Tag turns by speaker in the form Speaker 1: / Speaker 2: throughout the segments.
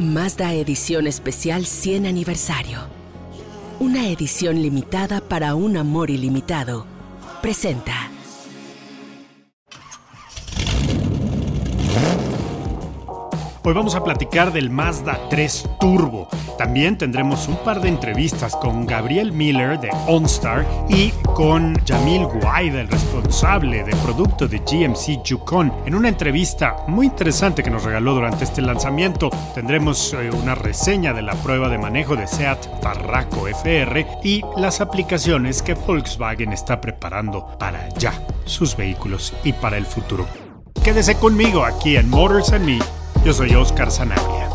Speaker 1: Mazda Edición Especial 100 Aniversario. Una edición limitada para un amor ilimitado. Presenta.
Speaker 2: Hoy vamos a platicar del Mazda 3 Turbo. También tendremos un par de entrevistas con Gabriel Miller de OnStar y con Jamil Guaida, el responsable de producto de GMC Yukon. En una entrevista muy interesante que nos regaló durante este lanzamiento, tendremos eh, una reseña de la prueba de manejo de SEAT Tarraco FR y las aplicaciones que Volkswagen está preparando para ya sus vehículos y para el futuro. Quédese conmigo aquí en Motors and Me yo soy Oscar Zanabria.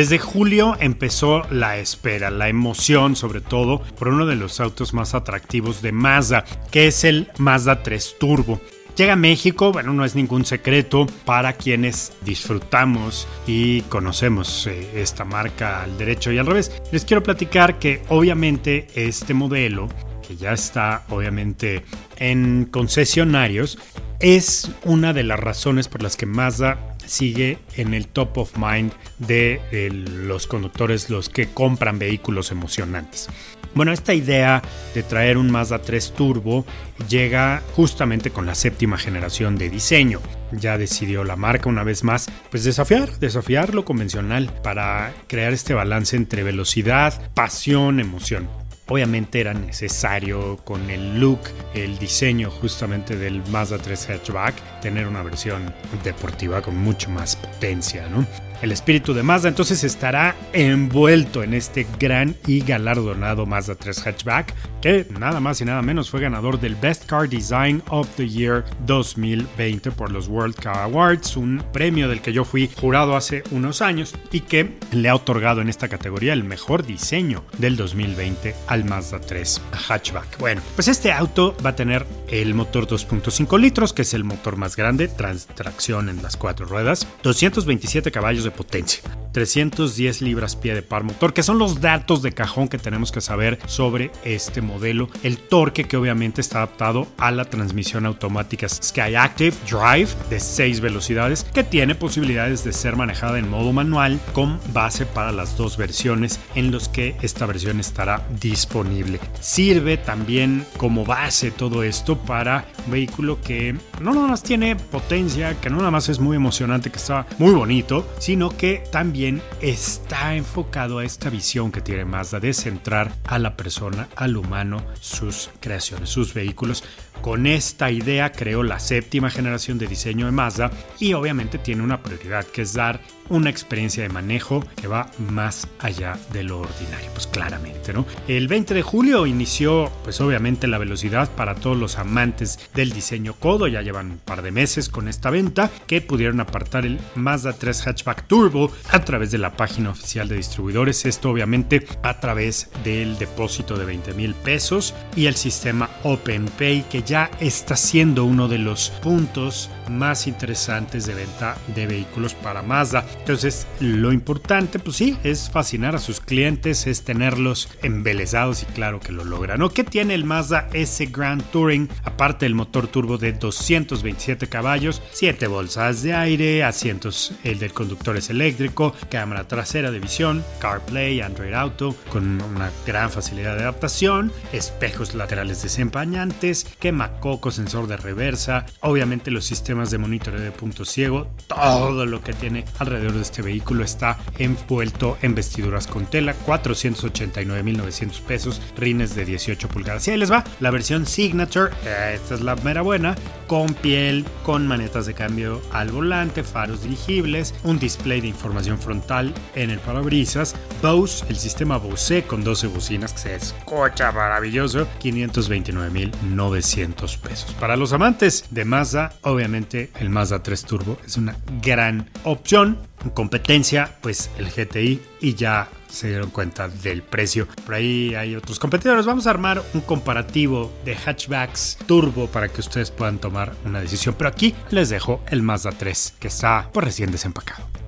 Speaker 2: Desde julio empezó la espera, la emoción sobre todo por uno de los autos más atractivos de Mazda, que es el Mazda 3 Turbo. Llega a México, bueno, no es ningún secreto para quienes disfrutamos y conocemos eh, esta marca al derecho y al revés. Les quiero platicar que obviamente este modelo que ya está obviamente en concesionarios, es una de las razones por las que Mazda sigue en el top of mind de, los conductores, los que compran vehículos emocionantes. Bueno, esta idea de traer un Mazda 3 Turbo llega justamente con la séptima generación de diseño. Ya decidió la marca una vez más, pues desafiar, desafiar lo convencional para crear este balance entre velocidad, pasión, emoción obviamente era necesario con el look, el diseño justamente del Mazda 3 Hatchback, tener una versión deportiva con mucho más potencia, ¿no? El espíritu de Mazda entonces estará envuelto en este gran y galardonado Mazda 3 Hatchback, que nada más y nada menos fue ganador del Best Car Design of the Year 2020 por los World Car Awards, un premio del que yo fui jurado hace unos años y que le ha otorgado en esta categoría el mejor diseño del 2020 al Mazda 3 Hatchback. Bueno, pues este auto va a tener el motor 2.5 litros, que es el motor más grande, tracción en las cuatro ruedas, 227 caballos de potencia. 310 libras pie de par motor, que son los datos de cajón que tenemos que saber sobre este modelo. El torque que obviamente está adaptado a la transmisión automática Sky Active Drive de 6 velocidades, que tiene posibilidades de ser manejada en modo manual con base para las dos versiones en los que esta versión estará disponible. Sirve también como base todo esto para un vehículo que no nada más tiene potencia, que no nada más es muy emocionante, que está muy bonito, sino que también está enfocado a esta visión que tiene Mazda de centrar a la persona, al humano, sus creaciones, sus vehículos. Con esta idea creó la séptima generación de diseño de Mazda y obviamente tiene una prioridad que es dar una experiencia de manejo que va más allá de lo ordinario, pues claramente, ¿no? El 20 de julio inició, pues obviamente la velocidad para todos los amantes del diseño codo, ya llevan un par de meses con esta venta, que pudieron apartar el Mazda 3 Hatchback Turbo a través de la página oficial de distribuidores, esto obviamente a través del depósito de 20 mil pesos y el sistema OpenPay que ya está siendo uno de los puntos más interesantes de venta de vehículos para Mazda. Entonces, lo importante, pues sí, es fascinar a sus clientes, es tenerlos embelesados y claro que lo logran. ¿Qué tiene el Mazda S Grand Touring? Aparte del motor turbo de 227 caballos, 7 bolsas de aire, asientos, el del conductor es eléctrico, cámara trasera de visión, CarPlay, Android Auto, con una gran facilidad de adaptación, espejos laterales desempañantes, quemacoco, sensor de reversa, obviamente los sistemas de monitoreo de punto ciego, todo lo que tiene alrededor de este vehículo está envuelto en vestiduras con tela, 489.900 pesos, rines de 18 pulgadas. Y ahí les va la versión Signature, esta es la mera buena, con piel, con manetas de cambio al volante, faros dirigibles, un display de información frontal en el parabrisas, Bose, el sistema Bose con 12 bocinas que se escucha maravilloso, 529.900 pesos. Para los amantes de Mazda, obviamente el Mazda 3 Turbo es una gran opción. En competencia, pues el GTI y ya se dieron cuenta del precio. Por ahí hay otros competidores. Vamos a armar un comparativo de hatchbacks turbo para que ustedes puedan tomar una decisión. Pero aquí les dejo el Mazda 3 que está por pues, recién desempacado.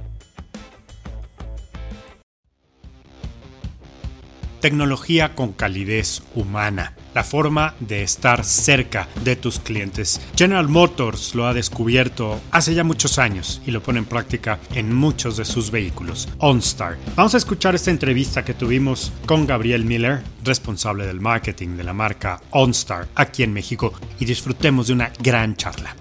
Speaker 2: Tecnología con calidez humana la forma de estar cerca de tus clientes. General Motors lo ha descubierto hace ya muchos años y lo pone en práctica en muchos de sus vehículos. OnStar. Vamos a escuchar esta entrevista que tuvimos con Gabriel Miller, responsable del marketing de la marca OnStar aquí en México, y disfrutemos de una gran charla.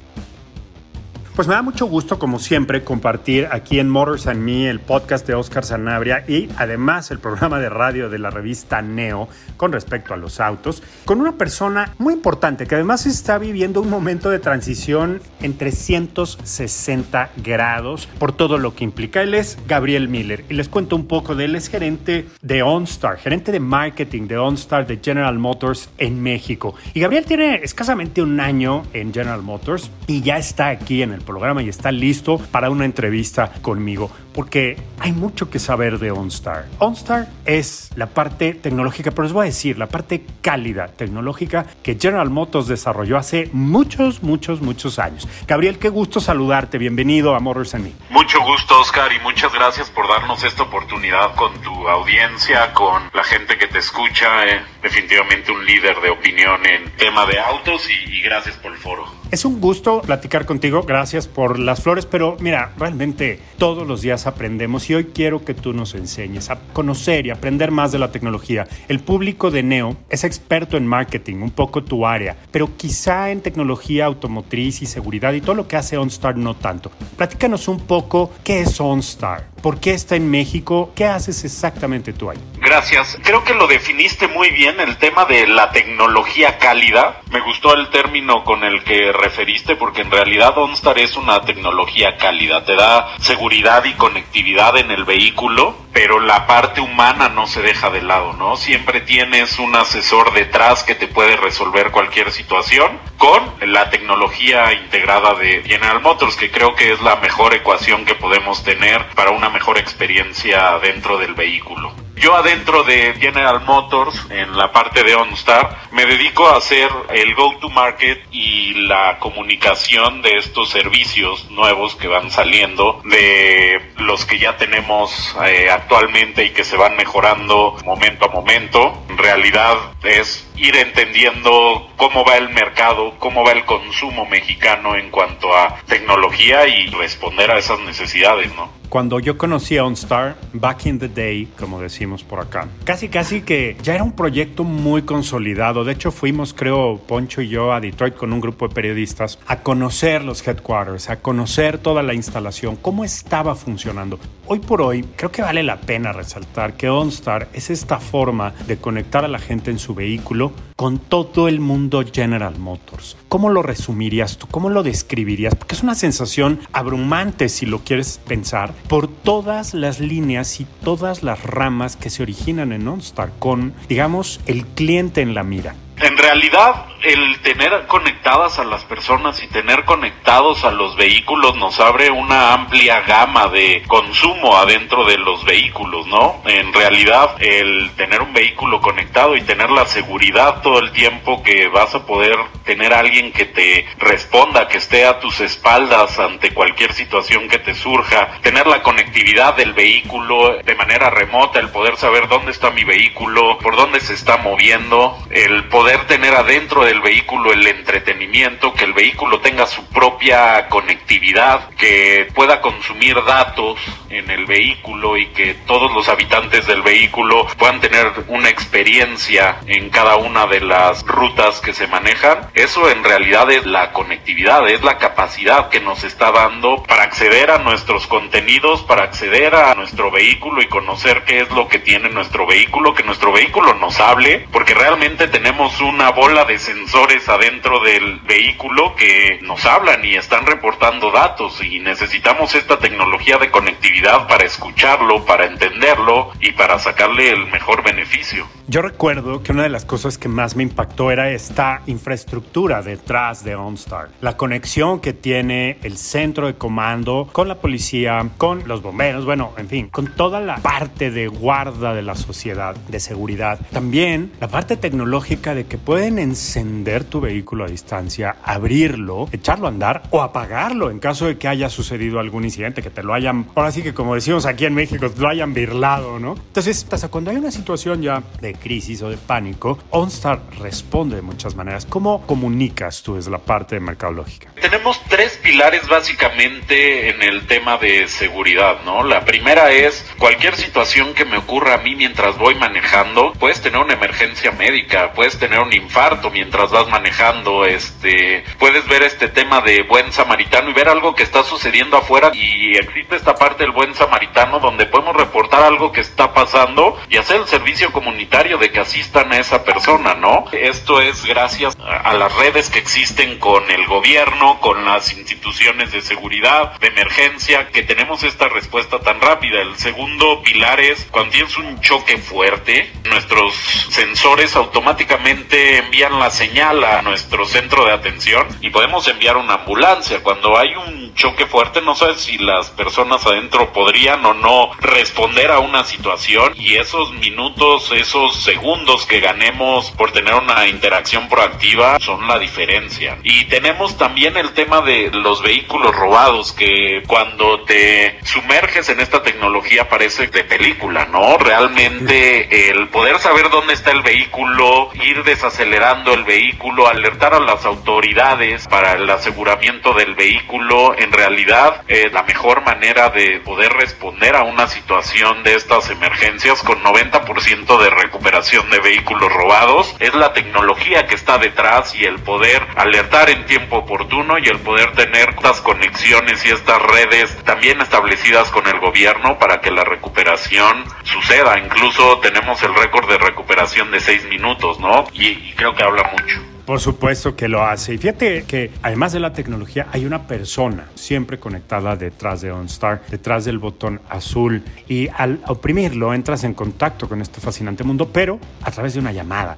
Speaker 2: Pues me da mucho gusto, como siempre, compartir aquí en Motors and Me el podcast de Oscar Sanabria y además el programa de radio de la revista Neo con respecto a los autos, con una persona muy importante que además está viviendo un momento de transición en 360 grados por todo lo que implica. Él es Gabriel Miller y les cuento un poco de él. Es gerente de OnStar, gerente de marketing de OnStar de General Motors en México. Y Gabriel tiene escasamente un año en General Motors y ya está aquí en el programa y está listo para una entrevista conmigo, porque hay mucho que saber de OnStar. OnStar es la parte tecnológica, pero les voy a decir, la parte cálida tecnológica que General Motors desarrolló hace muchos, muchos, muchos años. Gabriel, qué gusto saludarte, bienvenido a Motors and Me.
Speaker 3: Mucho gusto, Oscar, y muchas gracias por darnos esta oportunidad con tu audiencia, con la gente que te escucha, eh, definitivamente un líder de opinión en tema de autos y, y gracias por el foro.
Speaker 2: Es un gusto platicar contigo, gracias por las flores, pero mira, realmente todos los días aprendemos y hoy quiero que tú nos enseñes a conocer y aprender más de la tecnología. El público de Neo es experto en marketing, un poco tu área, pero quizá en tecnología automotriz y seguridad y todo lo que hace OnStar no tanto. Platícanos un poco qué es OnStar, por qué está en México, qué haces exactamente tú ahí.
Speaker 3: Gracias. Creo que lo definiste muy bien, el tema de la tecnología cálida. Me gustó el término con el que referiste porque en realidad OnStar es una tecnología cálida, te da seguridad y conectividad en el vehículo, pero la parte humana no se deja de lado, ¿no? Siempre tienes un asesor detrás que te puede resolver cualquier situación con la tecnología integrada de General Motors, que creo que es la mejor ecuación que podemos tener para una mejor experiencia dentro del vehículo. Yo adentro de General Motors, en la parte de OnStar, me dedico a hacer el go-to-market y la comunicación de estos servicios nuevos que van saliendo, de los que ya tenemos eh, actualmente y que se van mejorando momento a momento. En realidad es ir entendiendo cómo va el mercado, cómo va el consumo mexicano en cuanto a tecnología y responder a esas necesidades, ¿no?
Speaker 2: Cuando yo conocí a OnStar, back in the day, como decimos por acá, casi casi que ya era un proyecto muy consolidado. De hecho, fuimos, creo, Poncho y yo a Detroit con un grupo de periodistas a conocer los headquarters, a conocer toda la instalación, cómo estaba funcionando. Hoy por hoy, creo que vale la pena resaltar que OnStar es esta forma de conectar a la gente en su vehículo con todo el mundo General Motors. ¿Cómo lo resumirías tú? ¿Cómo lo describirías? Porque es una sensación abrumante si lo quieres pensar por todas las líneas y todas las ramas que se originan en OnStar con, digamos, el cliente en la mira.
Speaker 3: En realidad, el tener conectadas a las personas y tener conectados a los vehículos nos abre una amplia gama de consumo adentro de los vehículos, ¿no? En realidad, el tener un vehículo conectado y tener la seguridad todo el tiempo que vas a poder tener a alguien que te responda, que esté a tus espaldas ante cualquier situación que te surja, tener la conectividad del vehículo de manera remota, el poder saber dónde está mi vehículo, por dónde se está moviendo, el poder poder tener adentro del vehículo el entretenimiento, que el vehículo tenga su propia conectividad, que pueda consumir datos en el vehículo y que todos los habitantes del vehículo puedan tener una experiencia en cada una de las rutas que se manejan. Eso en realidad es la conectividad, es la capacidad que nos está dando para acceder a nuestros contenidos, para acceder a nuestro vehículo y conocer qué es lo que tiene nuestro vehículo, que nuestro vehículo nos hable, porque realmente tenemos una bola de sensores adentro del vehículo que nos hablan y están reportando datos y necesitamos esta tecnología de conectividad para escucharlo, para entenderlo y para sacarle el mejor beneficio.
Speaker 2: Yo recuerdo que una de las cosas que más me impactó era esta infraestructura detrás de OnStar. La conexión que tiene el centro de comando con la policía, con los bomberos, bueno, en fin, con toda la parte de guarda de la sociedad, de seguridad. También la parte tecnológica de que pueden encender tu vehículo a distancia, abrirlo, echarlo a andar o apagarlo en caso de que haya sucedido algún incidente, que te lo hayan, ahora sí que como decimos aquí en México, lo hayan birlado, ¿no? Entonces, hasta cuando hay una situación ya de crisis o de pánico, OnStar responde de muchas maneras. ¿Cómo comunicas tú desde la parte de mercadológica?
Speaker 3: Tenemos tres pilares básicamente en el tema de seguridad, ¿no? La primera es cualquier situación que me ocurra a mí mientras voy manejando, puedes tener una emergencia médica, puedes tener un infarto mientras vas manejando, este, puedes ver este tema de buen samaritano y ver algo que está sucediendo afuera y existe esta parte del buen samaritano donde podemos reportar algo que está pasando y hacer el servicio comunitario de que asistan a esa persona, ¿no? Esto es gracias a las redes que existen con el gobierno, con las instituciones de seguridad, de emergencia, que tenemos esta respuesta tan rápida. El segundo pilar es cuando tienes un choque fuerte, nuestros sensores automáticamente envían la señal a nuestro centro de atención y podemos enviar una ambulancia. Cuando hay un choque fuerte, no sabes si las personas adentro podrían o no responder a una situación y esos minutos, esos segundos que ganemos por tener una interacción proactiva son la diferencia. Y tenemos también el tema de los vehículos robados que cuando te sumerges en esta tecnología parece de película, ¿no? Realmente el poder saber dónde está el vehículo, ir desacelerando el vehículo, alertar a las autoridades para el aseguramiento del vehículo, en realidad es la mejor manera de poder responder a una situación de estas emergencias con 90% de recuperación de vehículos robados es la tecnología que está detrás y el poder alertar en tiempo oportuno y el poder tener estas conexiones y estas redes también establecidas con el gobierno para que la recuperación suceda. Incluso tenemos el récord de recuperación de seis minutos, ¿no? Y, y creo que habla mucho.
Speaker 2: Por supuesto que lo hace. Y fíjate que además de la tecnología hay una persona siempre conectada detrás de OnStar, detrás del botón azul. Y al oprimirlo entras en contacto con este fascinante mundo, pero a través de una llamada.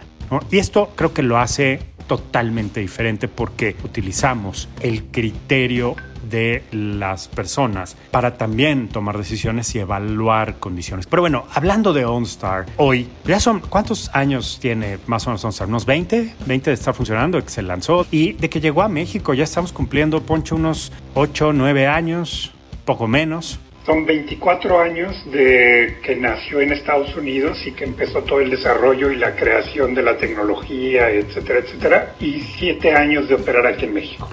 Speaker 2: Y esto creo que lo hace totalmente diferente porque utilizamos el criterio de las personas para también tomar decisiones y evaluar condiciones. Pero bueno, hablando de OnStar, hoy, ya son, ¿cuántos años tiene más o menos OnStar? ¿Unos 20? 20 de estar funcionando, que se lanzó y de que llegó a México, ya estamos cumpliendo, Poncho, unos 8, 9 años, poco menos.
Speaker 4: Son 24 años de que nació en Estados Unidos y que empezó todo el desarrollo y la creación de la tecnología, etcétera, etcétera, y 7 años de operar aquí en México.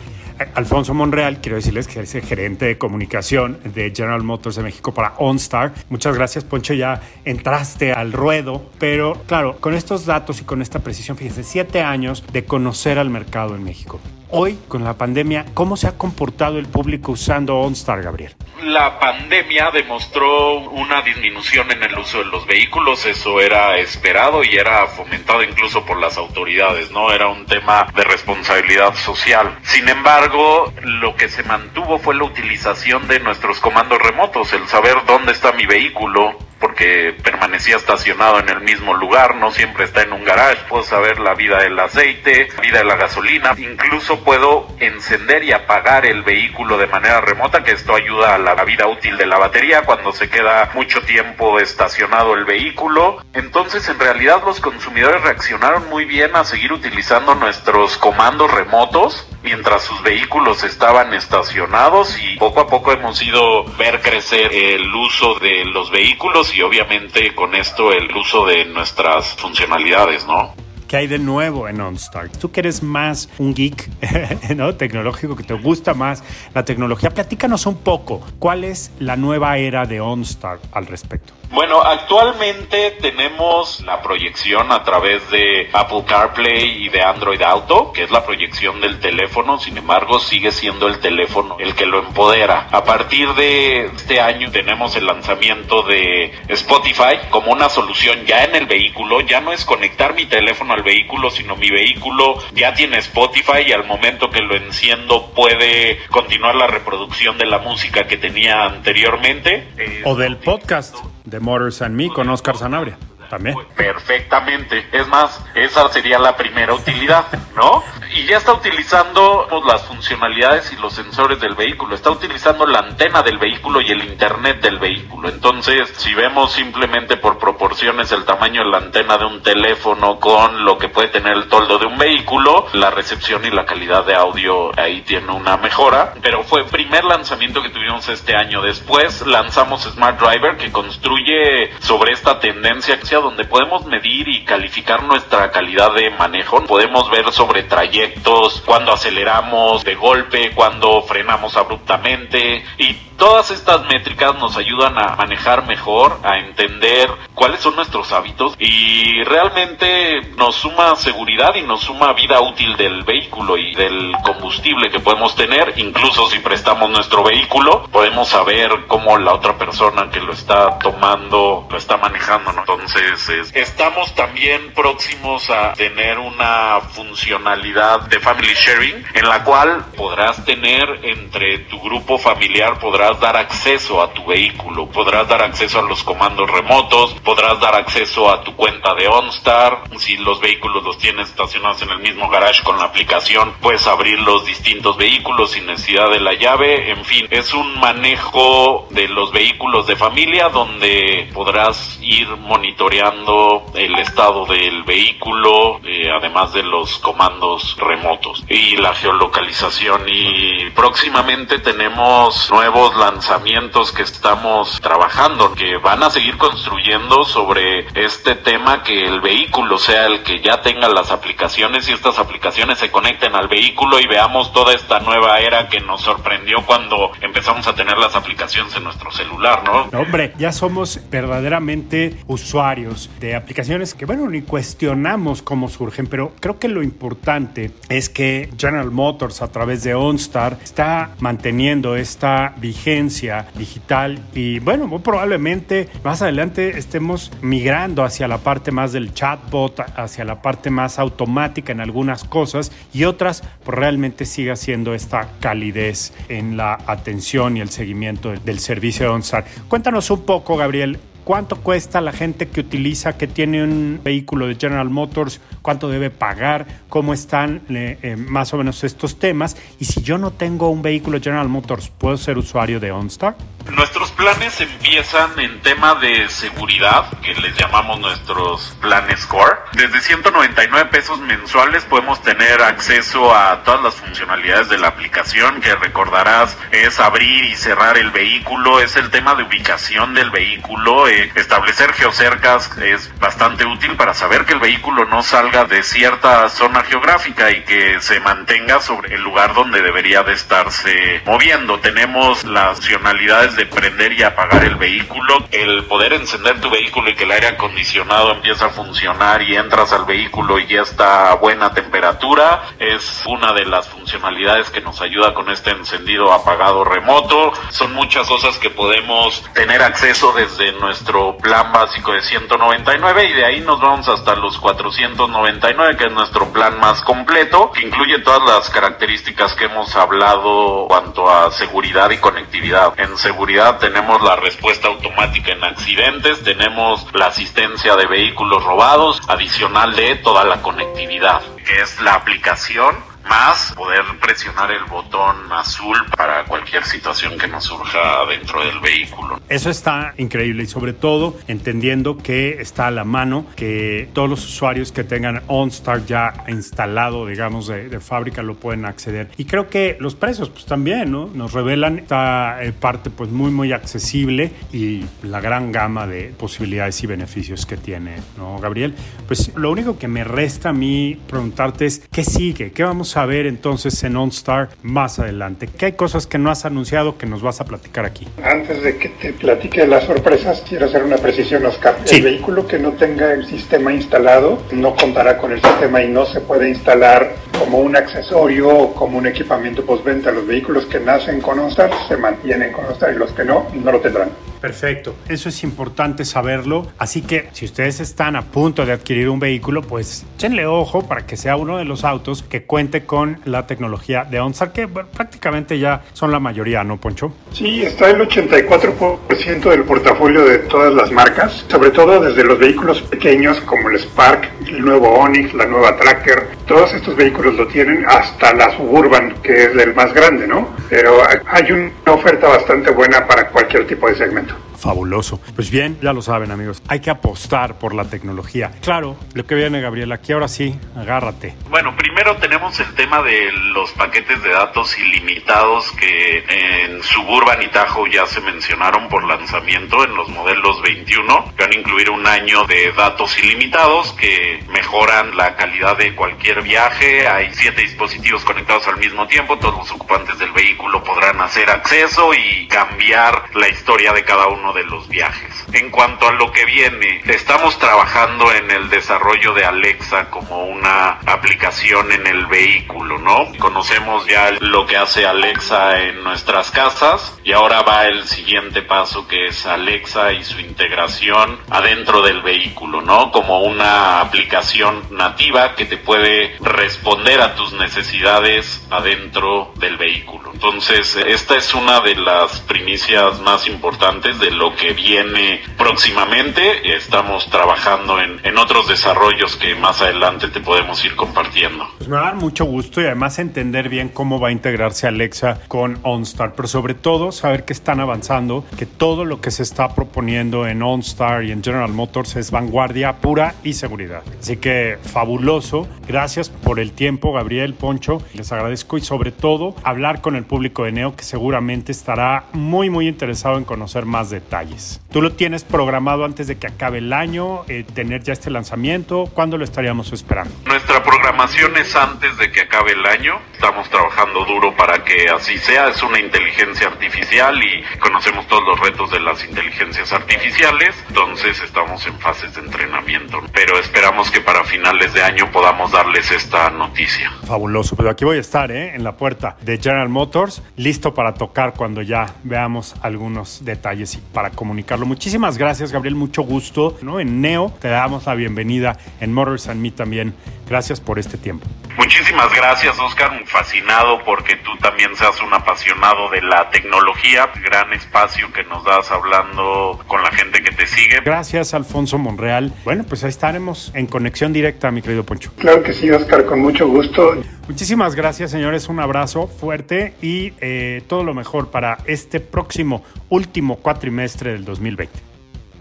Speaker 2: Alfonso Monreal, quiero decirles que es el gerente de comunicación de General Motors de México para OnStar. Muchas gracias, Poncho, ya entraste al ruedo, pero claro, con estos datos y con esta precisión, fíjense, siete años de conocer al mercado en México. Hoy, con la pandemia, ¿cómo se ha comportado el público usando OnStar, Gabriel?
Speaker 3: La pandemia demostró una disminución en el uso de los vehículos, eso era esperado y era fomentado incluso por las autoridades, ¿no? Era un tema de responsabilidad social. Sin embargo, lo que se mantuvo fue la utilización de nuestros comandos remotos, el saber dónde está mi vehículo, porque permanecía estacionado en el mismo lugar, no siempre está en un garage, puedo saber la vida del aceite, la vida de la gasolina, incluso puedo encender y apagar el vehículo de manera remota, que esto ayuda a la vida útil de la batería cuando se queda mucho tiempo estacionado el vehículo. Entonces, en realidad los consumidores reaccionaron muy bien a seguir utilizando nuestros comandos remotos mientras sus vehículos estaban estacionados y poco a poco hemos ido ver crecer el uso de los vehículos y obviamente con esto el uso de nuestras funcionalidades, ¿no?
Speaker 2: ¿Qué hay de nuevo en OnStar? Tú que eres más un geek ¿no? tecnológico, que te gusta más la tecnología, platícanos un poco. ¿Cuál es la nueva era de OnStar al respecto?
Speaker 3: Bueno, actualmente tenemos la proyección a través de Apple CarPlay y de Android Auto, que es la proyección del teléfono, sin embargo sigue siendo el teléfono el que lo empodera. A partir de este año tenemos el lanzamiento de Spotify como una solución ya en el vehículo, ya no es conectar mi teléfono al vehículo, sino mi vehículo ya tiene Spotify y al momento que lo enciendo puede continuar la reproducción de la música que tenía anteriormente.
Speaker 2: O del podcast de Motors and Me con Oscar Sanabria. También.
Speaker 3: Perfectamente. Es más, esa sería la primera utilidad, ¿no? Y ya está utilizando pues, las funcionalidades y los sensores del vehículo. Está utilizando la antena del vehículo y el internet del vehículo. Entonces, si vemos simplemente por proporciones el tamaño de la antena de un teléfono con lo que puede tener el toldo de un vehículo, la recepción y la calidad de audio ahí tiene una mejora. Pero fue el primer lanzamiento que tuvimos este año. Después lanzamos Smart Driver que construye sobre esta tendencia donde podemos medir y calificar nuestra calidad de manejo. Podemos ver sobre trayectos, cuando aceleramos de golpe, cuando frenamos abruptamente y todas estas métricas nos ayudan a manejar mejor, a entender cuáles son nuestros hábitos y realmente nos suma seguridad y nos suma vida útil del vehículo y del combustible que podemos tener. Incluso si prestamos nuestro vehículo, podemos saber cómo la otra persona que lo está tomando lo está manejando. Entonces, estamos también próximos a tener una funcionalidad de family sharing en la cual podrás tener entre tu grupo familiar, podrás dar acceso a tu vehículo, podrás dar acceso a los comandos remotos, podrás dar acceso a tu cuenta de OnStar, si los vehículos los tienes estacionados en el mismo garage con la aplicación, puedes abrir los distintos vehículos sin necesidad de la llave, en fin, es un manejo de los vehículos de familia donde podrás ir monitoreando el estado del vehículo, eh, además de los comandos remotos y la geolocalización. Y próximamente tenemos nuevos lanzamientos que estamos trabajando, que van a seguir construyendo sobre este tema que el vehículo sea el que ya tenga las aplicaciones y estas aplicaciones se conecten al vehículo y veamos toda esta nueva era que nos sorprendió cuando empezamos a tener las aplicaciones en nuestro celular, ¿no?
Speaker 2: Hombre, ya somos verdaderamente usuarios de aplicaciones que, bueno, ni cuestionamos cómo surgen, pero creo que lo importante es que General Motors a través de OnStar está manteniendo esta vigencia digital y bueno, probablemente más adelante estemos migrando hacia la parte más del chatbot, hacia la parte más automática en algunas cosas y otras pues realmente siga siendo esta calidez en la atención y el seguimiento del servicio de OnStar. Cuéntanos un poco, Gabriel, cuánto cuesta la gente que utiliza, que tiene un vehículo de General Motors, cuánto debe pagar, cómo están eh, eh, más o menos estos temas. Y si yo no tengo un vehículo General Motors, ¿puedo ser usuario de OnStar?
Speaker 3: Nuestros planes empiezan en tema de seguridad, que les llamamos nuestros planes core. Desde 199 pesos mensuales podemos tener acceso a todas las funcionalidades de la aplicación, que recordarás es abrir y cerrar el vehículo, es el tema de ubicación del vehículo, establecer geocercas es bastante útil para saber que el vehículo no salga de cierta zona geográfica y que se mantenga sobre el lugar donde debería de estarse moviendo. Tenemos las funcionalidades de prender y apagar el vehículo, el poder encender tu vehículo y que el aire acondicionado empieza a funcionar y entras al vehículo y ya está a buena temperatura, es una de las funcionalidades que nos ayuda con este encendido apagado remoto. Son muchas cosas que podemos tener acceso desde nuestro plan básico de 199 y de ahí nos vamos hasta los 499 que es nuestro plan más completo, que incluye todas las características que hemos hablado cuanto a seguridad y conectividad. En seguridad tenemos la respuesta automática en accidentes, tenemos la asistencia de vehículos robados, adicional de toda la conectividad, que es la aplicación más poder presionar el botón azul para cualquier situación que nos surja dentro del vehículo.
Speaker 2: Eso está increíble y sobre todo entendiendo que está a la mano que todos los usuarios que tengan OnStar ya instalado, digamos, de, de fábrica lo pueden acceder. Y creo que los precios pues también, ¿no? Nos revelan esta eh, parte pues muy muy accesible y la gran gama de posibilidades y beneficios que tiene, ¿no, Gabriel? Pues lo único que me resta a mí preguntarte es ¿qué sigue? ¿Qué vamos a ver entonces en OnStar más adelante? ¿Qué hay cosas que no has anunciado que nos vas a platicar aquí?
Speaker 4: Antes de que te platique las sorpresas, quiero hacer una precisión, Oscar.
Speaker 2: Sí.
Speaker 4: El vehículo que no tenga el sistema instalado no contará con el sistema y no se puede instalar como un accesorio o como un equipamiento postventa. Los vehículos que nacen con OnStar se mantienen con OnStar y los que no, no lo tendrán.
Speaker 2: Perfecto, eso es importante saberlo. Así que si ustedes están a punto de adquirir un vehículo, pues échenle ojo para que sea uno de los autos que cuente con la tecnología de OnStar, que bueno, prácticamente ya son la mayoría, ¿no, Poncho?
Speaker 4: Sí, está el 84% del portafolio de todas las marcas, sobre todo desde los vehículos pequeños como el Spark, el nuevo Onix, la nueva Tracker. Todos estos vehículos lo tienen hasta la Suburban, que es el más grande, ¿no? Pero hay una oferta bastante buena para cualquier tipo de segmento.
Speaker 2: Fabuloso. Pues bien, ya lo saben amigos, hay que apostar por la tecnología. Claro, lo que viene Gabriel, aquí ahora sí, agárrate.
Speaker 3: Bueno, primero tenemos el tema de los paquetes de datos ilimitados que en Suburban y Tahoe ya se mencionaron por lanzamiento en los modelos 21, que van a incluir un año de datos ilimitados que mejoran la calidad de cualquier viaje. Hay siete dispositivos conectados al mismo tiempo, todos los ocupantes del vehículo podrán hacer acceso y cambiar la historia de cada uno de los viajes. En cuanto a lo que viene, estamos trabajando en el desarrollo de Alexa como una aplicación en el vehículo, ¿no? Conocemos ya lo que hace Alexa en nuestras casas y ahora va el siguiente paso que es Alexa y su integración adentro del vehículo, ¿no? Como una aplicación nativa que te puede responder a tus necesidades adentro del vehículo. Entonces, esta es una de las primicias más importantes de lo que viene próximamente. Estamos trabajando en, en otros desarrollos que más adelante te podemos ir compartiendo.
Speaker 2: Pues me va a dar mucho gusto y además entender bien cómo va a integrarse Alexa con OnStar, pero sobre todo saber que están avanzando, que todo lo que se está proponiendo en OnStar y en General Motors es vanguardia pura y seguridad. Así que fabuloso. Gracias por el tiempo, Gabriel, Poncho. Les agradezco y sobre todo hablar con el público de Neo que seguramente estará muy muy interesado en conocer más detalles. ¿Tú lo tienes programado antes de que acabe el año, eh, tener ya este lanzamiento? ¿Cuándo lo estaríamos esperando?
Speaker 3: Nuestra programación es antes de que acabe el año. Estamos trabajando duro para que así sea. Es una inteligencia artificial y conocemos todos los retos de las inteligencias artificiales. Entonces estamos en fases de entrenamiento. Pero esperamos que para finales de año podamos darles esta noticia.
Speaker 2: Fabuloso, pero aquí voy a estar, ¿eh? En la puerta de General Motors, listo para tocar cuando ya veamos algunos detalles y para comunicarlo. Muchísimas gracias, Gabriel, mucho gusto, ¿no? En Neo te damos la bienvenida, en Motors and Me también. Gracias por este tiempo.
Speaker 3: Muchísimas gracias, Oscar. Fascinado porque tú también seas un apasionado de la tecnología. Gran espacio que nos das hablando con la gente que te sigue.
Speaker 2: Gracias, Alfonso Monreal. Bueno, pues ahí estaremos en conexión directa, mi querido Poncho.
Speaker 4: Claro que sí, Oscar, con mucho gusto.
Speaker 2: Muchísimas gracias, señores. Un abrazo fuerte y eh, todo lo mejor para este próximo último cuatrimestre del 2020.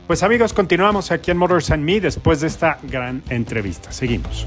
Speaker 2: Pues amigos, continuamos aquí en Motors and Me después de esta gran entrevista. Seguimos.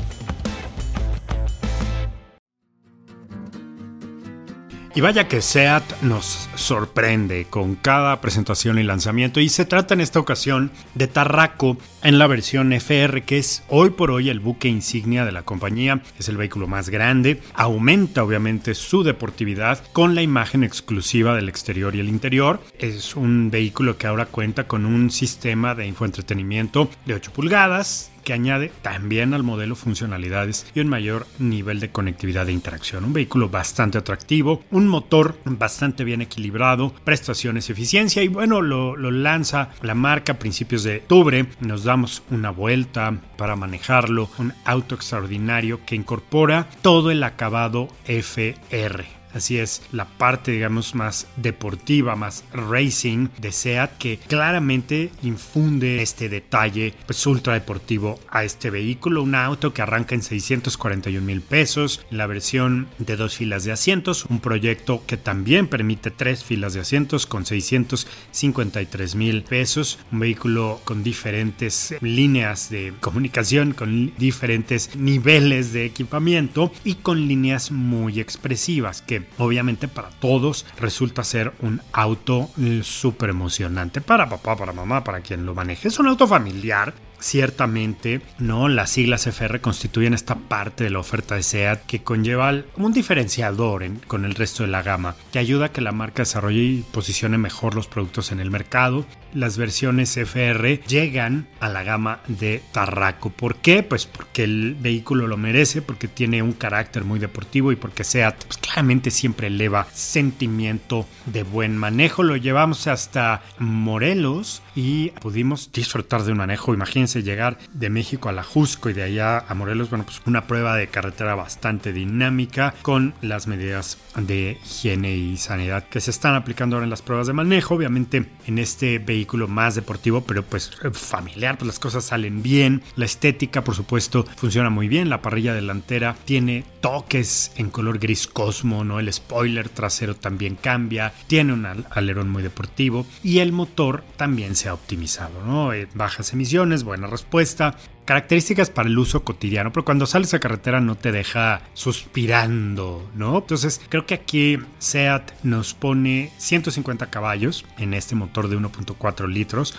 Speaker 2: Y vaya que SEAT nos sorprende con cada presentación y lanzamiento. Y se trata en esta ocasión de Tarraco en la versión FR que es hoy por hoy el buque insignia de la compañía, es el vehículo más grande, aumenta obviamente su deportividad con la imagen exclusiva del exterior y el interior, es un vehículo que ahora cuenta con un sistema de infoentretenimiento de 8 pulgadas, que añade también al modelo funcionalidades y un mayor nivel de conectividad e interacción. Un vehículo bastante atractivo, un motor bastante bien equilibrado, prestaciones, eficiencia y bueno, lo, lo lanza la marca a principios de octubre. Nos damos una vuelta para manejarlo, un auto extraordinario que incorpora todo el acabado FR Así es, la parte, digamos, más deportiva, más racing de SEAT que claramente infunde este detalle pues ultra deportivo a este vehículo. Un auto que arranca en 641 mil pesos, la versión de dos filas de asientos, un proyecto que también permite tres filas de asientos con 653 mil pesos, un vehículo con diferentes líneas de comunicación, con diferentes niveles de equipamiento y con líneas muy expresivas que obviamente para todos resulta ser un auto eh, súper emocionante para papá, para mamá, para quien lo maneje. Es un auto familiar ciertamente, ¿no? Las siglas FR constituyen esta parte de la oferta de SEAT que conlleva un diferenciador con el resto de la gama, que ayuda a que la marca desarrolle y posicione mejor los productos en el mercado. Las versiones FR llegan a la gama de Tarraco. ¿Por qué? Pues porque el vehículo lo merece, porque tiene un carácter muy deportivo y porque SEAT pues, claramente siempre eleva sentimiento de buen manejo. Lo llevamos hasta Morelos y pudimos disfrutar de un manejo, imagínense llegar de México a la Jusco y de allá a Morelos, bueno, pues una prueba de carretera bastante dinámica con las medidas de higiene y sanidad que se están aplicando ahora en las pruebas de manejo, obviamente en este vehículo más deportivo, pero pues familiar, pues las cosas salen bien, la estética por supuesto funciona muy bien, la parrilla delantera tiene toques en color gris cosmo, ¿no? El spoiler trasero también cambia, tiene un alerón muy deportivo y el motor también se ha optimizado, ¿no? Eh, bajas emisiones, buena respuesta, características para el uso cotidiano, pero cuando sales a carretera no te deja suspirando, ¿no? Entonces creo que aquí SEAT nos pone 150 caballos en este motor de 1.4 litros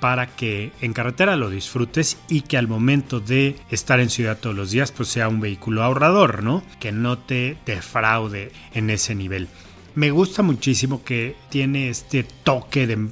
Speaker 2: para que en carretera lo disfrutes y que al momento de estar en ciudad todos los días pues sea un vehículo ahorrador, ¿no? Que no te defraude en ese nivel. Me gusta muchísimo que tiene este toque de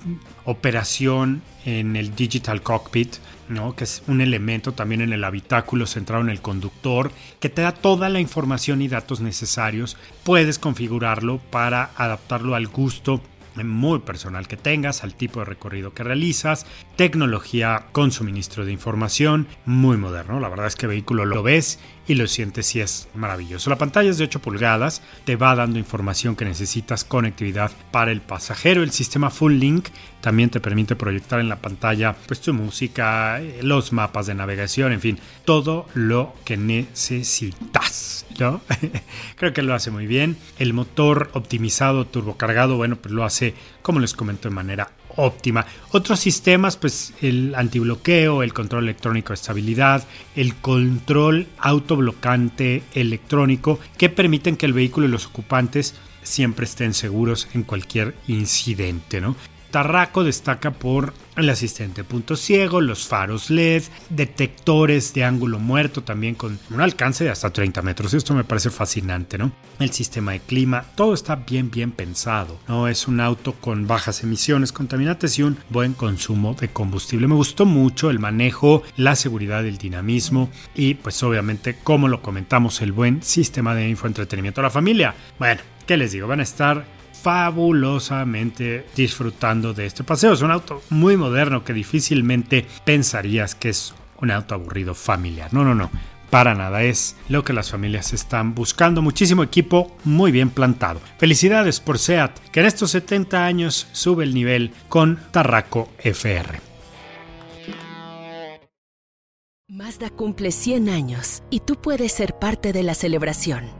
Speaker 2: operación en el digital cockpit, ¿no? que es un elemento también en el habitáculo centrado en el conductor, que te da toda la información y datos necesarios. Puedes configurarlo para adaptarlo al gusto muy personal que tengas, al tipo de recorrido que realizas, tecnología con suministro de información, muy moderno. La verdad es que el vehículo lo ves y lo sientes y es maravilloso. La pantalla es de 8 pulgadas, te va dando información que necesitas, conectividad para el pasajero. El sistema Full Link también te permite proyectar en la pantalla pues tu música, eh, los mapas de navegación, en fin, todo lo que necesitas. ¿no? Creo que lo hace muy bien. El motor optimizado, turbocargado, bueno, pues lo hace, como les comento, de manera óptima. Otros sistemas, pues el antibloqueo, el control electrónico de estabilidad, el control autoblocante electrónico, que permiten que el vehículo y los ocupantes siempre estén seguros en cualquier incidente, ¿no? Tarraco destaca por el asistente punto ciego, los faros LED, detectores de ángulo muerto también con un alcance de hasta 30 metros. Esto me parece fascinante, ¿no? El sistema de clima, todo está bien, bien pensado. No es un auto con bajas emisiones contaminantes y un buen consumo de combustible. Me gustó mucho el manejo, la seguridad, el dinamismo y pues obviamente, como lo comentamos, el buen sistema de infoentretenimiento a la familia. Bueno, ¿qué les digo? Van a estar fabulosamente disfrutando de este paseo. Es un auto muy moderno que difícilmente pensarías que es un auto aburrido familiar. No, no, no. Para nada es lo que las familias están buscando. Muchísimo equipo muy bien plantado. Felicidades por SEAT, que en estos 70 años sube el nivel con Tarraco FR.
Speaker 1: Mazda cumple 100 años y tú puedes ser parte de la celebración.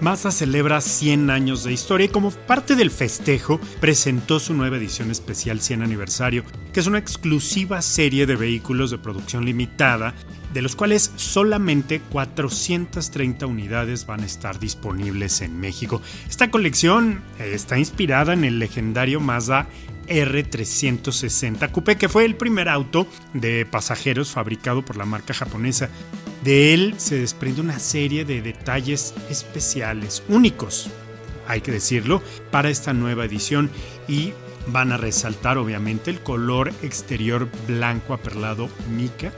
Speaker 2: Mazda celebra 100 años de historia y como parte del festejo presentó su nueva edición especial 100 aniversario, que es una exclusiva serie de vehículos de producción limitada, de los cuales solamente 430 unidades van a estar disponibles en México. Esta colección eh, está inspirada en el legendario Mazda R360 Coupé, que fue el primer auto de pasajeros fabricado por la marca japonesa de él se desprende una serie de detalles especiales, únicos, hay que decirlo, para esta nueva edición y van a resaltar obviamente el color exterior blanco aperlado mica,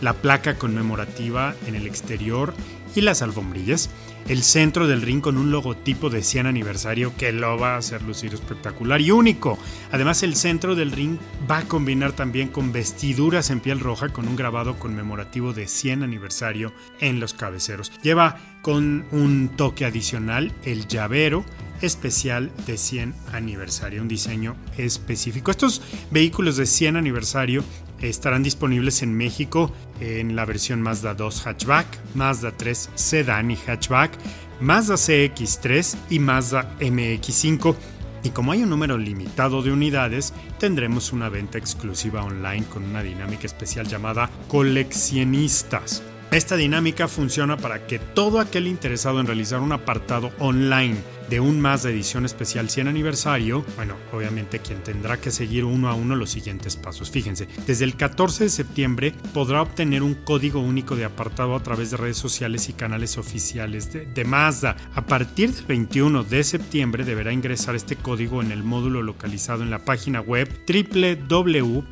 Speaker 2: la placa conmemorativa en el exterior y las alfombrillas el centro del ring con un logotipo de 100 aniversario que lo va a hacer lucir espectacular y único. Además el centro del ring va a combinar también con vestiduras en piel roja con un grabado conmemorativo de 100 aniversario en los cabeceros. Lleva con un toque adicional el llavero especial de 100 aniversario, un diseño específico. Estos vehículos de 100 aniversario estarán disponibles en México en la versión Mazda 2 hatchback, Mazda 3 sedán y hatchback, Mazda CX3 y Mazda MX5. Y como hay un número limitado de unidades, tendremos una venta exclusiva online con una dinámica especial llamada Coleccionistas. Esta dinámica funciona para que todo aquel interesado en realizar un apartado online de un más de edición especial 100 aniversario, bueno, obviamente quien tendrá que seguir uno a uno los siguientes pasos. Fíjense, desde el 14 de septiembre podrá obtener un código único de apartado a través de redes sociales y canales oficiales de, de Mazda. A partir del 21 de septiembre deberá ingresar este código en el módulo localizado en la página web www.mazda.mx.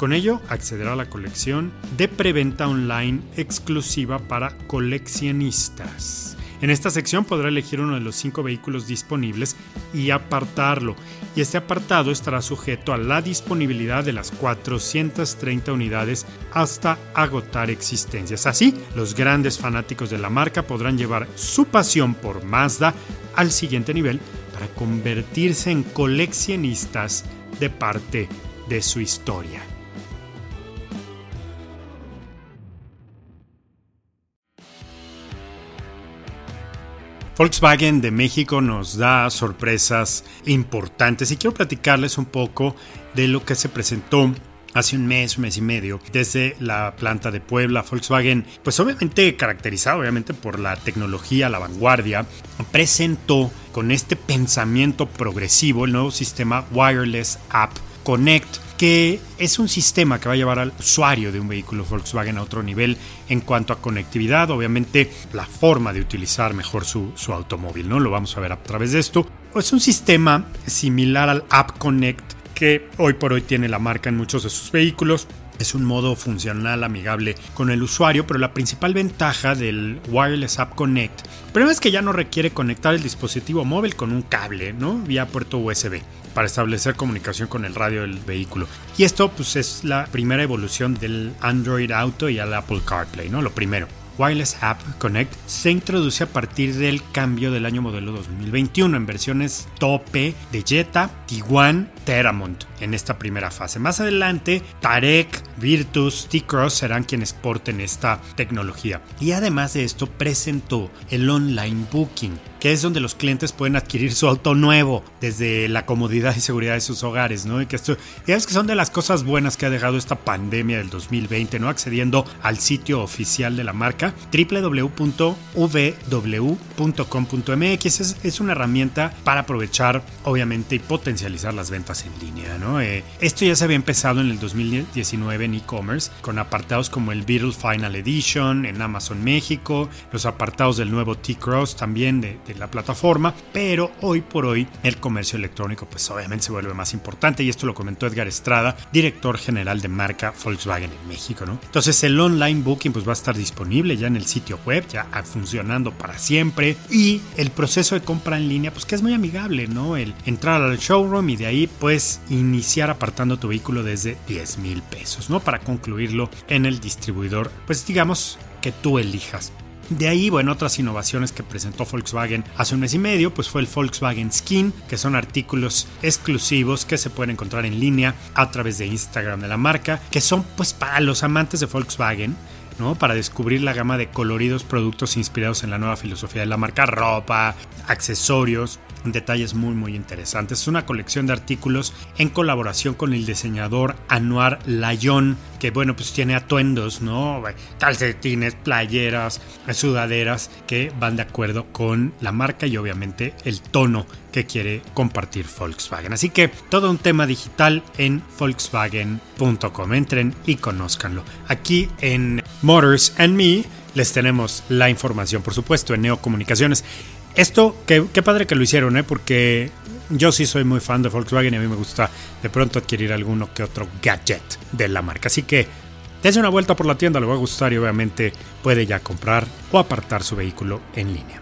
Speaker 2: Con ello accederá a la colección de preventa online exclusiva para coleccionistas. En esta sección podrá elegir uno de los cinco vehículos disponibles y apartarlo, y este apartado estará sujeto a la disponibilidad de las 430 unidades hasta agotar existencias. Así, los grandes fanáticos de la marca podrán llevar su pasión por Mazda al siguiente nivel para convertirse en coleccionistas de parte de su historia. Volkswagen de México nos da sorpresas importantes y quiero platicarles un poco de lo que se presentó hace un mes, un mes y medio, desde la planta de Puebla, Volkswagen, pues obviamente caracterizado obviamente por la tecnología, la vanguardia, presentó con este pensamiento progresivo el nuevo sistema Wireless App Connect que es un sistema que va a llevar al usuario de un vehículo Volkswagen a otro nivel en cuanto a conectividad, obviamente la forma de utilizar mejor su, automóvil, ¿no? Lo vamos a ver a través de esto. Es un sistema similar al App Connect que hoy por hoy tiene la marca en muchos de sus vehículos. Es un modo funcional amigable con el usuario, pero la principal ventaja del Wireless App Connect, primero es que ya no requiere conectar el dispositivo móvil con un cable, ¿no? Vía puerto USB para establecer comunicación con el radio del vehículo. Y esto pues es la primera evolución del Android Auto y al Apple CarPlay, ¿no? Lo primero. Wireless App Connect se introduce a partir del cambio del año modelo 2021 en versiones tope de Jetta, Tiguan, Teramont en esta primera fase. Más adelante, Tarek, Virtus, T-Cross serán quienes porten esta tecnología. Y además de esto, presentó el online booking, que es donde los clientes pueden adquirir su auto nuevo desde la comodidad y seguridad de sus hogares, ¿no? Y que esto, es que son de las cosas buenas que ha dejado esta pandemia del 2020, ¿no? Accediendo al sitio oficial de la marca www.vw.com.mx es, es una herramienta para aprovechar, obviamente, y potencializar las ventas en línea, ¿no? Eh, esto ya se había empezado en el 2019 en e-commerce, con apartados como el Beetle Final Edition en Amazon México, los apartados del nuevo T-Cross también de, de, la plataforma, pero hoy por hoy el comercio electrónico pues obviamente se vuelve más importante y esto lo comentó Edgar Estrada, director general de marca Volkswagen en México, ¿no? Entonces el online booking pues va a estar disponible ya en el sitio web, ya funcionando para siempre y el proceso de compra en línea pues que es muy amigable, ¿no? El entrar al showroom y de ahí pues iniciar apartando tu vehículo desde 10 mil pesos, ¿no? Para concluirlo en el distribuidor, pues digamos que tú elijas. De ahí, bueno, otras innovaciones que presentó Volkswagen hace un mes y medio, pues fue el Volkswagen Skin, que son artículos exclusivos que se pueden encontrar en línea a través de Instagram de la marca, que son pues para los amantes de Volkswagen, ¿no? Para descubrir la gama de coloridos productos inspirados en la nueva filosofía de la marca, ropa, accesorios, detalles muy muy interesantes. Es una colección de artículos en colaboración con el diseñador Anuar Layón, que bueno, pues tiene atuendos, ¿no? Calcetines, playeras, sudaderas que van de acuerdo con la marca y obviamente el tono que quiere compartir Volkswagen. Así que todo un tema digital en volkswagen.com. Entren y conózcanlo. Aquí en Motors and Me les tenemos la información, por supuesto, en Neocomunicaciones. Esto, qué, padre que lo hicieron, ¿eh? porque yo sí soy muy fan de Volkswagen y a mí me gusta de pronto adquirir alguno que otro gadget de la marca. Así que dense una vuelta por la tienda, le va a gustar y obviamente puede ya comprar o apartar su vehículo en línea.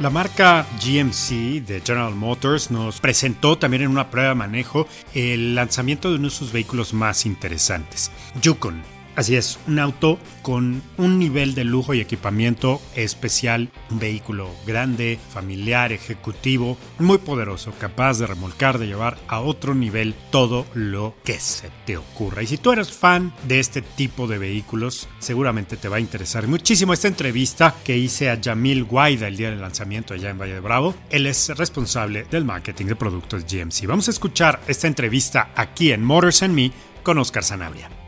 Speaker 2: La marca GMC de General Motors nos presentó también en una prueba de manejo el lanzamiento de uno de sus vehículos más interesantes, Yukon, Así es, un auto con un nivel de lujo y equipamiento especial, un vehículo grande, familiar, ejecutivo, muy poderoso, capaz de remolcar, de llevar a otro nivel todo lo que se te ocurra. Y si tú eres fan de este tipo de vehículos, seguramente te va a interesar muchísimo esta entrevista que hice a Jamil Guaida el día del lanzamiento allá en Valle de Bravo. Él es responsable del marketing de productos GMC. Vamos a escuchar esta entrevista aquí en Motors and Me con Oscar Sanabria.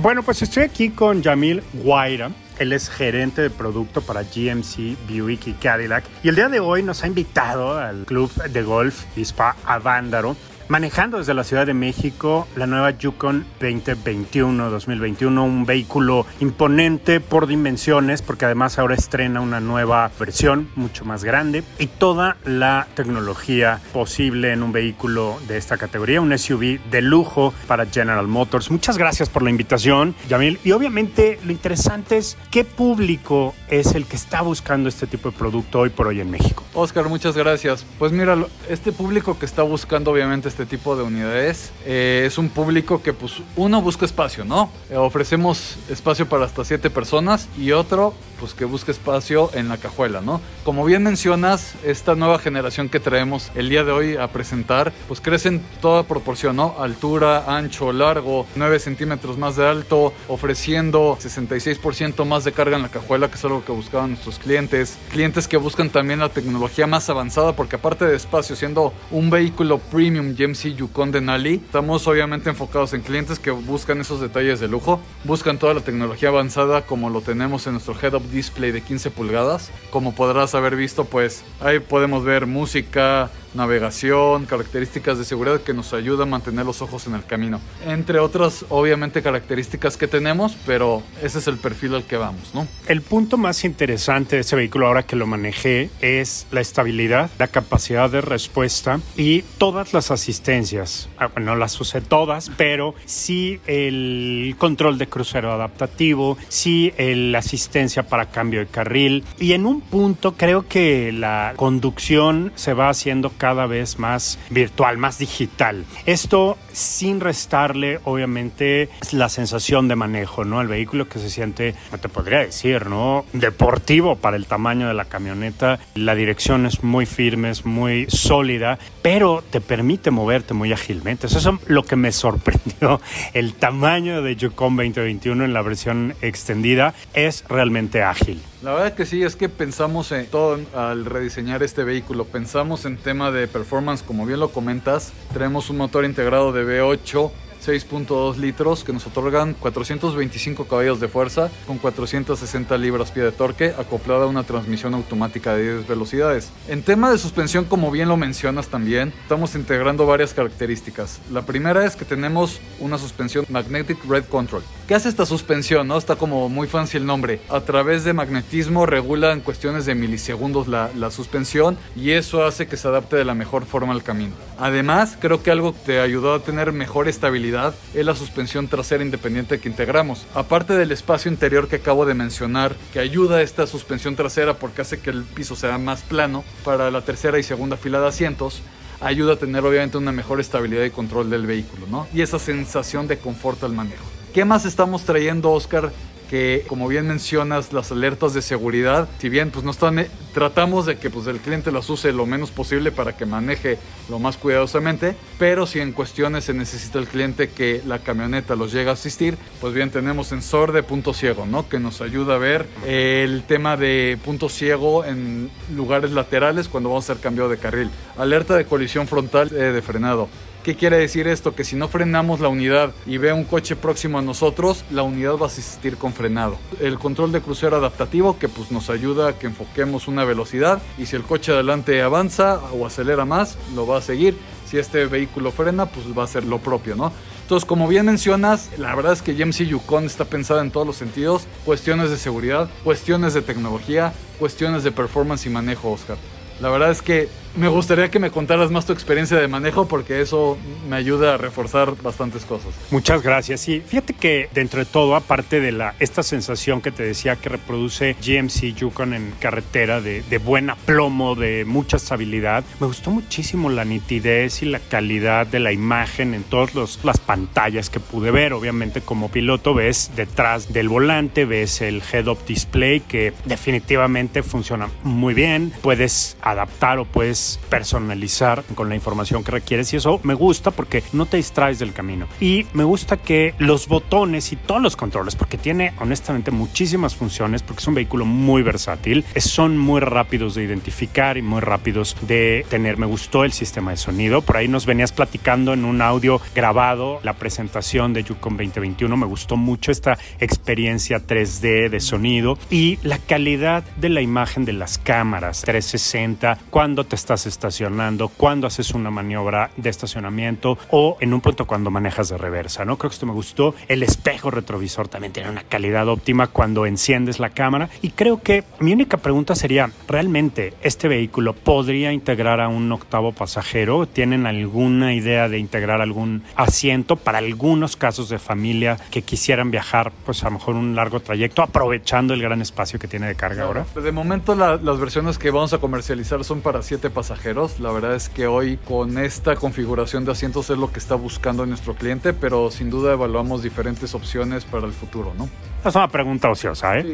Speaker 2: Bueno, pues estoy aquí con Yamil Guaira. Él es gerente de producto para GMC, Buick y Cadillac. Y el día de hoy nos ha invitado al club de golf Spa Avándaro manejando desde la Ciudad de México la nueva Yukon 2021-2021, un vehículo imponente por dimensiones, porque además ahora estrena una nueva versión mucho más grande y toda la tecnología posible en un vehículo de esta categoría, un SUV de lujo para General Motors. Muchas gracias por la invitación, Yamil. Y obviamente lo interesante es qué público es el que está buscando este tipo de producto hoy por hoy en México.
Speaker 5: Oscar, muchas gracias. Pues mira, este público que está buscando obviamente tipo de unidades eh, es un público que pues uno busca espacio, ¿no? Eh, ofrecemos espacio para hasta siete personas y otro pues que busca espacio en la cajuela, ¿no? Como bien mencionas, esta nueva generación que traemos el día de hoy a presentar, pues crece en toda proporción, ¿no? Altura, ancho, largo, 9 centímetros más de alto, ofreciendo 66% más de carga en la cajuela, que es algo que buscaban nuestros clientes. Clientes que buscan también la tecnología más avanzada, porque aparte de espacio, siendo un vehículo premium GMC Yukon de Nali, estamos obviamente enfocados en clientes que buscan esos detalles de lujo, buscan toda la tecnología avanzada como lo tenemos en nuestro head-up display de 15 pulgadas. Como podrás haber visto, pues ahí podemos ver música, navegación, características de seguridad que nos ayuda a mantener los ojos en el camino. Entre otras, obviamente, características que tenemos, pero ese es el perfil al que vamos, ¿no?
Speaker 2: El punto más interesante de ese vehículo ahora que lo manejé es la estabilidad, la capacidad de respuesta y todas las asistencias. Ah, no las usé todas, pero sí el control de crucero adaptativo, sí la asistencia para cambio de carril y en un punto creo que la conducción se va haciendo cada vez más virtual, más digital. Esto sin restarle, obviamente, la sensación de manejo, ¿no? El vehículo que se siente, no te podría decir, ¿no? Deportivo para el tamaño de la camioneta. La dirección es muy firme, es muy sólida, pero te permite moverte muy ágilmente. Eso es lo que me sorprendió. El tamaño de Yukon 2021 en la versión extendida es realmente ágil.
Speaker 5: La verdad que sí, es que pensamos en todo al rediseñar este vehículo. Pensamos en tema de performance, como bien lo comentas. Tenemos un motor integrado de V8 6.2 litros que nos otorgan 425 caballos de fuerza con 460 libras-pie de torque acoplada a una transmisión automática de 10 velocidades. En tema de suspensión, como bien lo mencionas también, estamos integrando varias características. La primera es que tenemos una suspensión Magnetic Red Control. ¿Qué hace esta suspensión? No? Está como muy fancy el nombre. A través de magnetismo regula en cuestiones de milisegundos la, la suspensión y eso hace que se adapte de la mejor forma al camino. Además, creo que algo te ayudó a tener mejor estabilidad es la suspensión trasera independiente que integramos. Aparte del espacio interior que acabo de mencionar, que ayuda a esta suspensión trasera porque hace que el piso sea más plano para la tercera y segunda fila de asientos, ayuda a tener obviamente una mejor estabilidad y control del vehículo, ¿no? Y esa sensación de confort al manejo. ¿Qué más estamos trayendo, Oscar? Que como bien mencionas las alertas de seguridad si bien pues no están eh, tratamos de que pues el cliente las use lo menos posible para que maneje lo más cuidadosamente pero si en cuestiones se necesita el cliente que la camioneta los llegue a asistir pues bien tenemos sensor de punto ciego no que nos ayuda a ver el tema de punto ciego en lugares laterales cuando vamos a hacer cambio de carril. Alerta de colisión frontal eh, de frenado ¿Qué quiere decir esto? Que si no frenamos la unidad y ve un coche próximo a nosotros, la unidad va a asistir con frenado. El control de crucero adaptativo que pues nos ayuda a que enfoquemos una velocidad y si el coche adelante avanza o acelera más, lo va a seguir si este vehículo frena, pues va a ser lo propio, ¿no? Entonces, como bien mencionas, la verdad es que GMC Yukon está pensada en todos los sentidos, cuestiones de seguridad, cuestiones de tecnología, cuestiones de performance y manejo, Oscar. La verdad es que me gustaría que me contaras más tu experiencia de manejo porque eso me ayuda a reforzar bastantes cosas.
Speaker 2: Muchas gracias. Y fíjate que dentro de todo, aparte de la, esta sensación que te decía que reproduce GMC Yukon en carretera de, de buen aplomo, de mucha estabilidad, me gustó muchísimo la nitidez y la calidad de la imagen en todas las pantallas que pude ver. Obviamente como piloto ves detrás del volante, ves el head-up display que definitivamente funciona muy bien. Puedes adaptar o puedes personalizar con la información que requieres y eso me gusta porque no te distraes del camino. Y me gusta que los botones y todos los controles, porque tiene honestamente muchísimas funciones, porque es un vehículo muy versátil, son muy rápidos de identificar y muy rápidos de tener. Me gustó el sistema de sonido, por ahí nos venías platicando en un audio grabado la presentación de Yukon 2021, me gustó mucho esta experiencia 3D de sonido y la calidad de la imagen de las cámaras 360 cuando te estás estacionando, cuando haces una maniobra de estacionamiento o en un punto cuando manejas de reversa, ¿no? Creo que esto me gustó. El espejo retrovisor también tiene una calidad óptima cuando enciendes la cámara y creo que mi única pregunta sería, ¿realmente este vehículo podría integrar a un octavo pasajero? ¿Tienen alguna idea de integrar algún asiento para algunos casos de familia que quisieran viajar, pues a lo mejor un largo trayecto, aprovechando el gran espacio que tiene de carga ahora?
Speaker 5: De momento las versiones que vamos a comercializar son para siete pasajeros. La verdad es que hoy con esta configuración de asientos es lo que está buscando nuestro cliente, pero sin duda evaluamos diferentes opciones para el futuro, ¿no?
Speaker 2: Es una pregunta ociosa, ¿eh?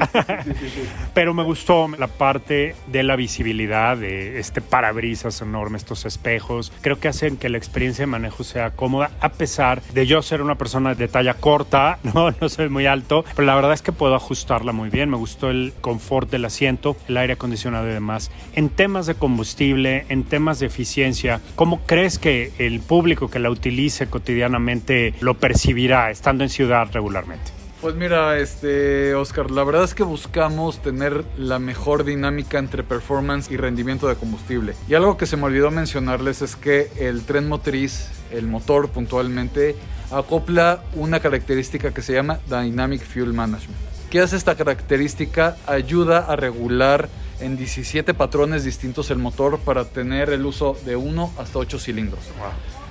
Speaker 2: Pero me gustó la parte de la visibilidad, de este parabrisas enorme, estos espejos. Creo que hacen que la experiencia de manejo sea cómoda, a pesar de yo ser una persona de talla corta, no, no soy muy alto, pero la verdad es que puedo ajustarla muy bien. Me gustó el confort del asiento, el aire acondicionado y demás. En temas de combustible, en temas de eficiencia, ¿cómo crees que el público que la utilice cotidianamente lo percibirá estando en ciudad regularmente?
Speaker 5: Pues mira, este Oscar, la verdad es que buscamos tener la mejor dinámica entre performance y rendimiento de combustible. Y algo que se me olvidó mencionarles es que el tren motriz, el motor puntualmente, acopla una característica que se llama Dynamic Fuel Management. ¿Qué hace esta característica? Ayuda a regular en 17 patrones distintos el motor para tener el uso de 1 hasta 8 cilindros.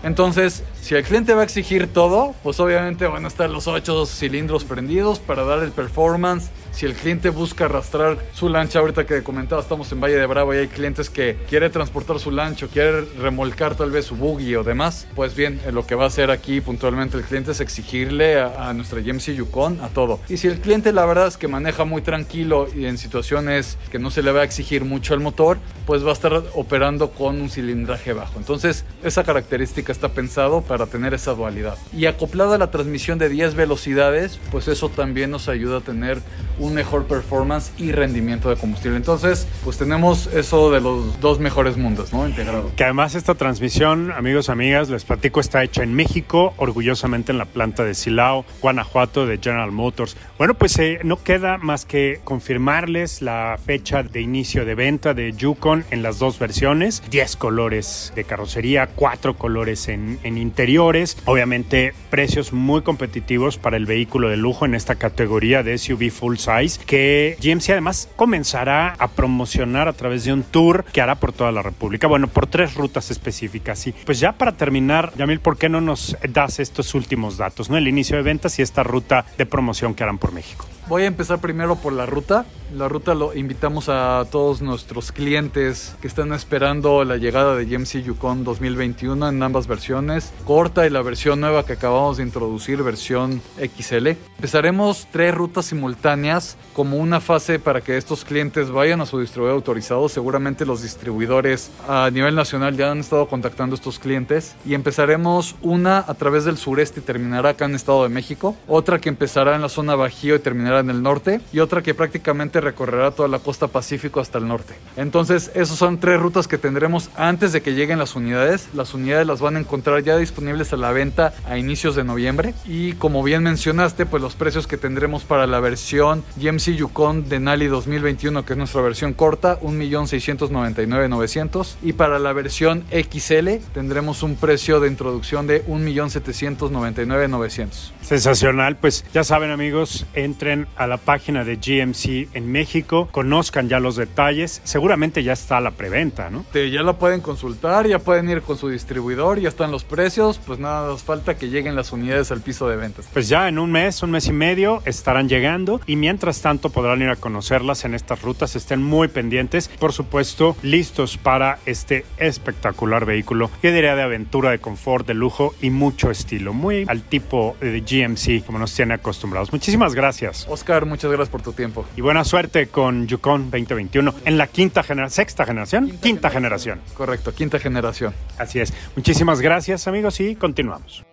Speaker 5: Entonces, si el cliente va a exigir todo, pues obviamente van a estar los 8 cilindros prendidos para dar el performance si el cliente busca arrastrar su lancha, ahorita que comentaba, estamos en Valle de Bravo y hay clientes que quiere transportar su lancha, quiere remolcar tal vez su buggy o demás, pues bien, eh, lo que va a hacer aquí puntualmente el cliente es exigirle a, nuestra GMC Yukon a todo. Y si el cliente la verdad es que maneja muy tranquilo y en situaciones que no se le va a exigir mucho al motor, pues va a estar operando con un cilindraje bajo. Entonces, esa característica está pensado para tener esa dualidad. Y acoplada a la transmisión de 10 velocidades, pues eso también nos ayuda a tener un mejor performance y rendimiento de combustible. Entonces, pues tenemos eso de los dos mejores mundos, ¿no? Integrado.
Speaker 2: Que además esta transmisión, amigos, amigas, les platico, está hecha en México, orgullosamente en la planta de Silao, Guanajuato, de General Motors. Bueno, pues eh, no queda más que confirmarles la fecha de inicio de venta de Yukon en las dos versiones, 10 colores de carrocería, 4 colores en, en interiores, obviamente precios muy competitivos para el vehículo de lujo en esta categoría de SUV full size que GMC además comenzará a promocionar a través de un tour que hará por toda la República. Bueno, por tres rutas específicas. Y pues ya para terminar, Yamil, ¿por qué no nos das estos últimos datos? ¿no? El inicio de ventas y esta ruta de promoción que harán por México.
Speaker 5: Voy a empezar primero por la ruta. La ruta lo invitamos a todos nuestros clientes que están esperando la llegada de GMC Yukon 2021 en ambas versiones, corta y la versión nueva que acabamos de introducir, versión XL. Empezaremos tres rutas simultáneas como una fase para que estos clientes vayan a su distribuidor autorizado. Seguramente los distribuidores a nivel nacional ya han estado contactando a estos clientes y empezaremos una a través del sureste y terminará acá en Estado de México, otra que empezará en la zona Bajío y terminará en el norte y otra que prácticamente recorrerá toda la costa Pacífico hasta el norte. Entonces, esas son tres rutas que tendremos antes de que lleguen las unidades. Las unidades las van a encontrar ya disponibles a la venta a inicios de noviembre. Y como bien mencionaste, pues los precios que tendremos para la versión GMC Yukon Denali 2021, que es nuestra versión corta, 1.699.900. Y para la versión XL tendremos un precio de introducción de 1.799.900.
Speaker 2: Sensacional, pues ya saben amigos, entren a la página de GMC en México, conozcan ya los detalles, seguramente ya está la preventa, ¿no?
Speaker 5: ya la pueden consultar, ya pueden ir con su distribuidor, ya están los precios, pues nada nos falta que lleguen las unidades al piso de ventas.
Speaker 2: Pues ya en un mes, un mes y medio estarán llegando y mientras tanto podrán ir a conocerlas en estas rutas, estén muy pendientes, por supuesto, listos para este espectacular vehículo, que diría de aventura, de confort, de lujo y mucho estilo, muy al tipo de GMC como nos tiene acostumbrados. Muchísimas gracias.
Speaker 5: Oscar, muchas gracias por tu tiempo.
Speaker 2: Y buena suerte con Yukon 2021 en la quinta generación, sexta generación, quinta, generación.
Speaker 5: Correcto, quinta generación.
Speaker 2: Así es. Muchísimas gracias amigos y continuamos.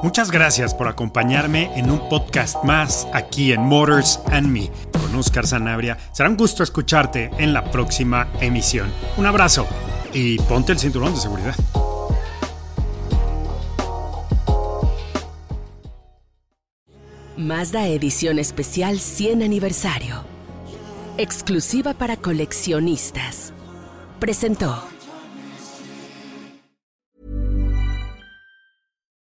Speaker 2: Muchas gracias por acompañarme en un podcast más aquí en Motors and Me con Oscar Sanabria. Será un gusto escucharte en la próxima emisión. Un abrazo y ponte el cinturón de seguridad.
Speaker 1: Mazda Edición Especial 100 Aniversario. Exclusiva para coleccionistas. Presentó.